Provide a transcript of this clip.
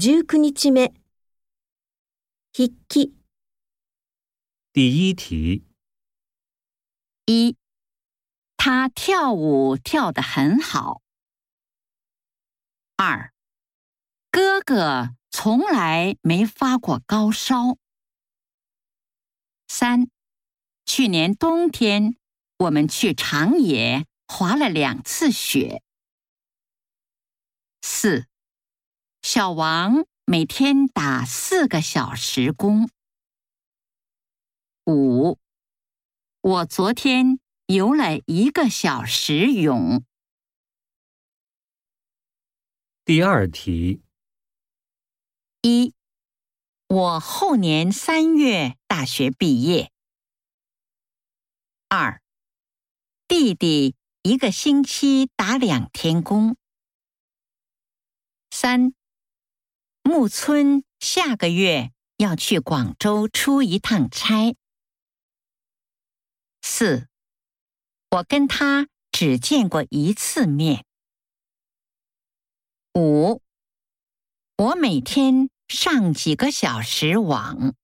十九日目。第一题。一，他跳舞跳得很好。二，哥哥从来没发过高烧。三，去年冬天我们去长野滑了两次雪。四。小王每天打四个小时工。五，我昨天游了一个小时泳。第二题：一，我后年三月大学毕业。二，弟弟一个星期打两天工。三。木村下个月要去广州出一趟差。四，我跟他只见过一次面。五，我每天上几个小时网。